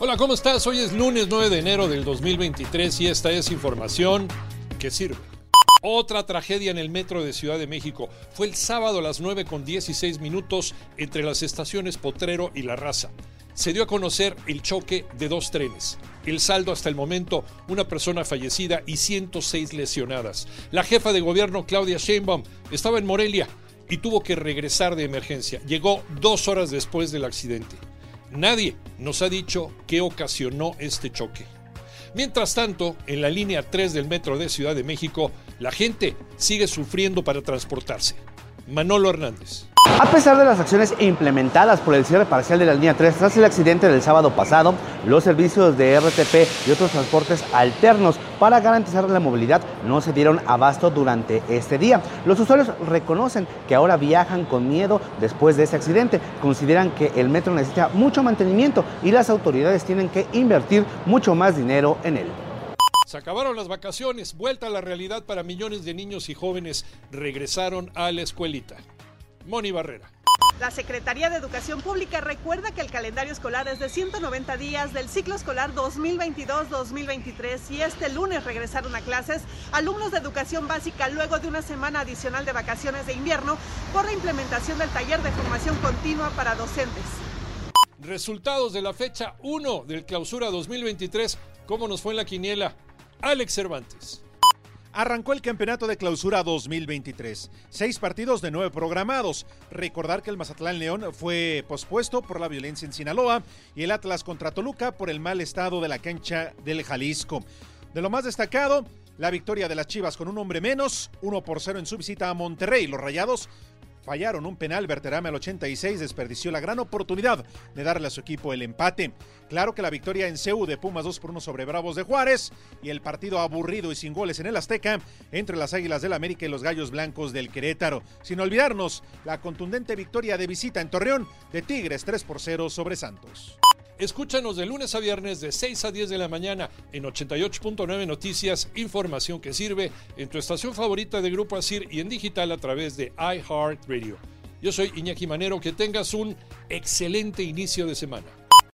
Hola, ¿cómo estás? Hoy es lunes 9 de enero del 2023 y esta es información que sirve. Otra tragedia en el metro de Ciudad de México. Fue el sábado a las 9 con 16 minutos entre las estaciones Potrero y La Raza. Se dio a conocer el choque de dos trenes. El saldo hasta el momento, una persona fallecida y 106 lesionadas. La jefa de gobierno, Claudia Sheinbaum, estaba en Morelia y tuvo que regresar de emergencia. Llegó dos horas después del accidente. Nadie nos ha dicho qué ocasionó este choque. Mientras tanto, en la línea 3 del metro de Ciudad de México, la gente sigue sufriendo para transportarse. Manolo Hernández. A pesar de las acciones implementadas por el cierre parcial de la línea 3 tras el accidente del sábado pasado, los servicios de RTP y otros transportes alternos para garantizar la movilidad no se dieron abasto durante este día. Los usuarios reconocen que ahora viajan con miedo después de ese accidente. Consideran que el metro necesita mucho mantenimiento y las autoridades tienen que invertir mucho más dinero en él. Se acabaron las vacaciones, vuelta a la realidad para millones de niños y jóvenes regresaron a la escuelita. Moni Barrera. La Secretaría de Educación Pública recuerda que el calendario escolar es de 190 días del ciclo escolar 2022-2023 y este lunes regresaron a clases alumnos de educación básica luego de una semana adicional de vacaciones de invierno por la implementación del taller de formación continua para docentes. Resultados de la fecha 1 del clausura 2023. ¿Cómo nos fue en la quiniela? Alex Cervantes. Arrancó el campeonato de clausura 2023. Seis partidos de nueve programados. Recordar que el Mazatlán León fue pospuesto por la violencia en Sinaloa y el Atlas contra Toluca por el mal estado de la cancha del Jalisco. De lo más destacado, la victoria de las Chivas con un hombre menos, uno por cero en su visita a Monterrey. Los Rayados fallaron un penal, Berterame al 86 desperdició la gran oportunidad de darle a su equipo el empate. Claro que la victoria en CEU de Pumas 2 por 1 sobre Bravos de Juárez y el partido aburrido y sin goles en el Azteca entre las Águilas del América y los Gallos Blancos del Querétaro. Sin olvidarnos la contundente victoria de visita en Torreón de Tigres 3 por 0 sobre Santos. Escúchanos de lunes a viernes de 6 a 10 de la mañana en 88.9 Noticias, información que sirve en tu estación favorita de Grupo Asir y en digital a través de iHeartRadio. Yo soy Iñaki Manero, que tengas un excelente inicio de semana.